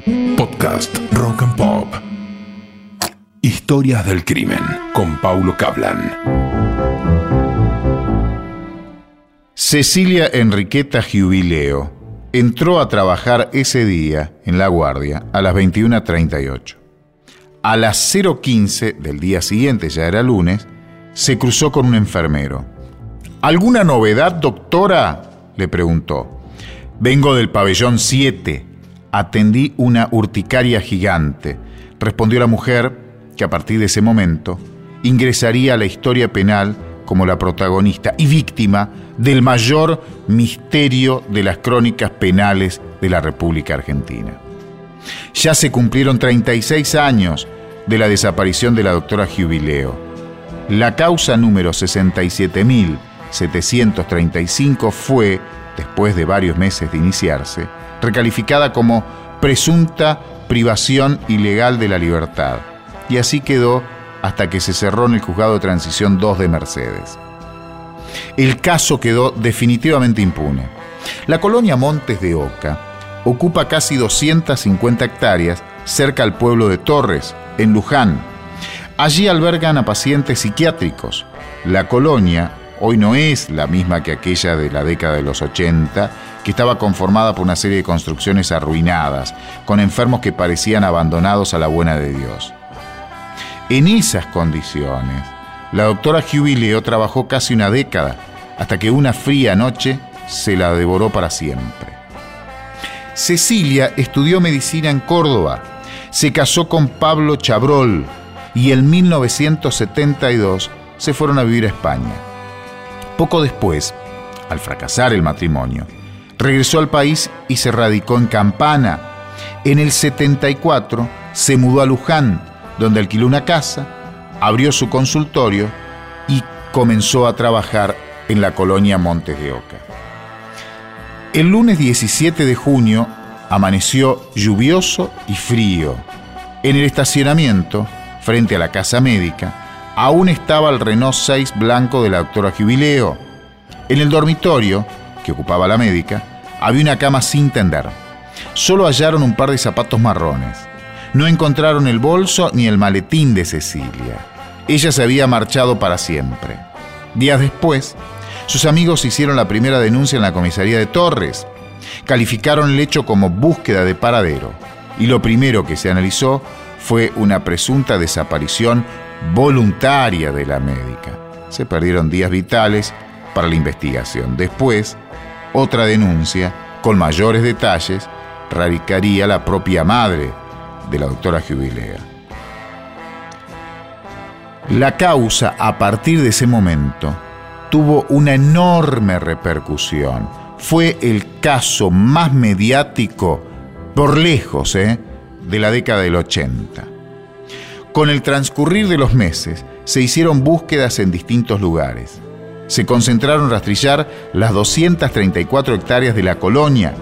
Podcast Rock and Pop. Historias del crimen con Paulo Cablan. Cecilia Enriqueta Jubileo entró a trabajar ese día en La Guardia a las 21.38. A las 0.15 del día siguiente, ya era lunes, se cruzó con un enfermero. ¿Alguna novedad, doctora? le preguntó. Vengo del pabellón 7. Atendí una urticaria gigante, respondió la mujer, que a partir de ese momento ingresaría a la historia penal como la protagonista y víctima del mayor misterio de las crónicas penales de la República Argentina. Ya se cumplieron 36 años de la desaparición de la doctora Jubileo. La causa número 67.735 fue, después de varios meses de iniciarse, recalificada como presunta privación ilegal de la libertad. Y así quedó hasta que se cerró en el juzgado de transición 2 de Mercedes. El caso quedó definitivamente impune. La colonia Montes de Oca ocupa casi 250 hectáreas cerca al pueblo de Torres, en Luján. Allí albergan a pacientes psiquiátricos. La colonia hoy no es la misma que aquella de la década de los 80, que estaba conformada por una serie de construcciones arruinadas, con enfermos que parecían abandonados a la buena de Dios. En esas condiciones, la doctora Jubileo trabajó casi una década, hasta que una fría noche se la devoró para siempre. Cecilia estudió medicina en Córdoba, se casó con Pablo Chabrol y en 1972 se fueron a vivir a España. Poco después, al fracasar el matrimonio, regresó al país y se radicó en Campana. En el 74 se mudó a Luján, donde alquiló una casa, abrió su consultorio y comenzó a trabajar en la colonia Montes de Oca. El lunes 17 de junio amaneció lluvioso y frío. En el estacionamiento, frente a la casa médica, aún estaba el Renault 6 blanco de la doctora Jubileo. En el dormitorio, que ocupaba la médica, había una cama sin tender. Solo hallaron un par de zapatos marrones. No encontraron el bolso ni el maletín de Cecilia. Ella se había marchado para siempre. Días después, sus amigos hicieron la primera denuncia en la comisaría de Torres. Calificaron el hecho como búsqueda de paradero y lo primero que se analizó fue una presunta desaparición voluntaria de la médica. Se perdieron días vitales para la investigación. Después, otra denuncia con mayores detalles radicaría la propia madre de la doctora Jubilea. La causa a partir de ese momento tuvo una enorme repercusión. Fue el caso más mediático, por lejos, ¿eh? de la década del 80. Con el transcurrir de los meses, se hicieron búsquedas en distintos lugares. Se concentraron en rastrillar las 234 hectáreas de la colonia,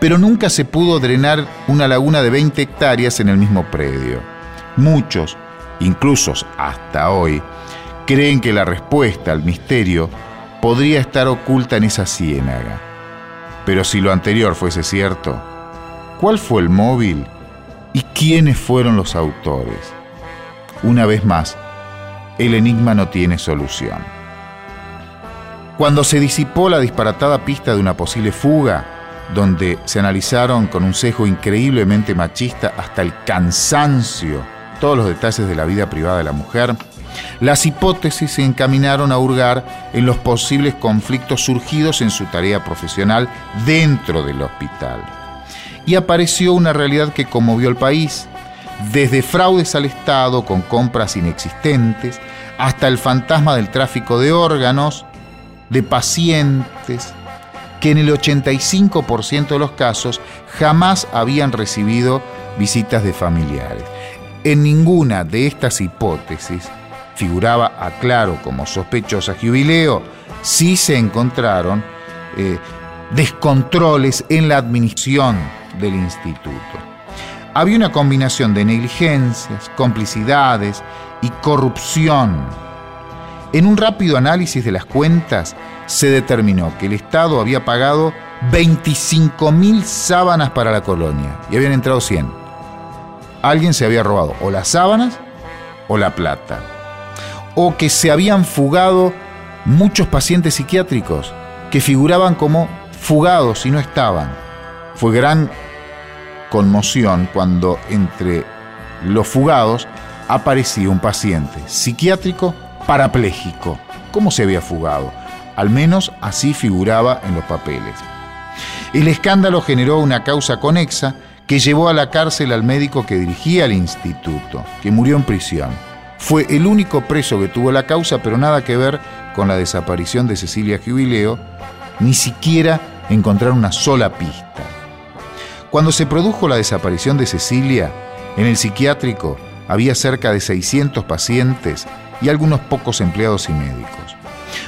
pero nunca se pudo drenar una laguna de 20 hectáreas en el mismo predio. Muchos, incluso hasta hoy, creen que la respuesta al misterio podría estar oculta en esa ciénaga. Pero si lo anterior fuese cierto, ¿cuál fue el móvil y quiénes fueron los autores? Una vez más, el enigma no tiene solución. Cuando se disipó la disparatada pista de una posible fuga, donde se analizaron con un sesgo increíblemente machista hasta el cansancio todos los detalles de la vida privada de la mujer, las hipótesis se encaminaron a hurgar en los posibles conflictos surgidos en su tarea profesional dentro del hospital. Y apareció una realidad que conmovió al país, desde fraudes al Estado con compras inexistentes, hasta el fantasma del tráfico de órganos, de pacientes, que en el 85% de los casos jamás habían recibido visitas de familiares. En ninguna de estas hipótesis figuraba a claro como sospechosa Jubileo, sí se encontraron eh, descontroles en la administración del instituto. Había una combinación de negligencias, complicidades y corrupción. En un rápido análisis de las cuentas se determinó que el Estado había pagado 25.000 sábanas para la colonia y habían entrado 100. Alguien se había robado o las sábanas o la plata. O que se habían fugado muchos pacientes psiquiátricos que figuraban como fugados y no estaban. Fue gran conmoción cuando entre los fugados aparecía un paciente psiquiátrico parapléjico. ¿Cómo se había fugado? Al menos así figuraba en los papeles. El escándalo generó una causa conexa que llevó a la cárcel al médico que dirigía el instituto, que murió en prisión. Fue el único preso que tuvo la causa, pero nada que ver con la desaparición de Cecilia Jubileo, ni siquiera encontrar una sola pista. Cuando se produjo la desaparición de Cecilia, en el psiquiátrico había cerca de 600 pacientes y algunos pocos empleados y médicos.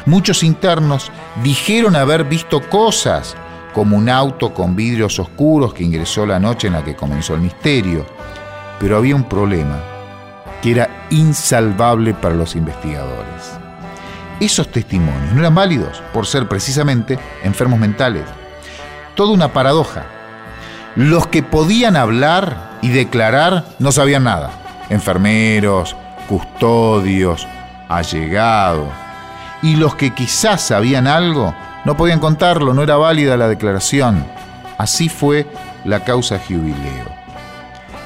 Muchos internos dijeron haber visto cosas, como un auto con vidrios oscuros que ingresó la noche en la que comenzó el misterio. Pero había un problema que era insalvable para los investigadores. Esos testimonios no eran válidos por ser precisamente enfermos mentales. Toda una paradoja. Los que podían hablar y declarar no sabían nada. Enfermeros, custodios, allegados. Y los que quizás sabían algo no podían contarlo, no era válida la declaración. Así fue la causa Jubileo.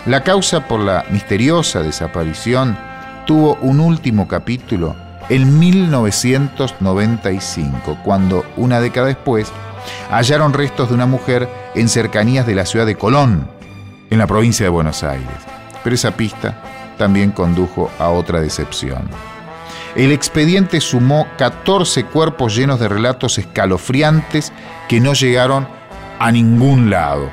La causa por la misteriosa desaparición tuvo un último capítulo en 1995, cuando una década después hallaron restos de una mujer en cercanías de la ciudad de Colón, en la provincia de Buenos Aires. Pero esa pista también condujo a otra decepción. El expediente sumó 14 cuerpos llenos de relatos escalofriantes que no llegaron a ningún lado.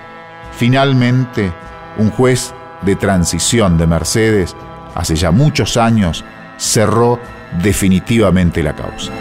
Finalmente, un juez de transición de Mercedes, hace ya muchos años, cerró definitivamente la causa.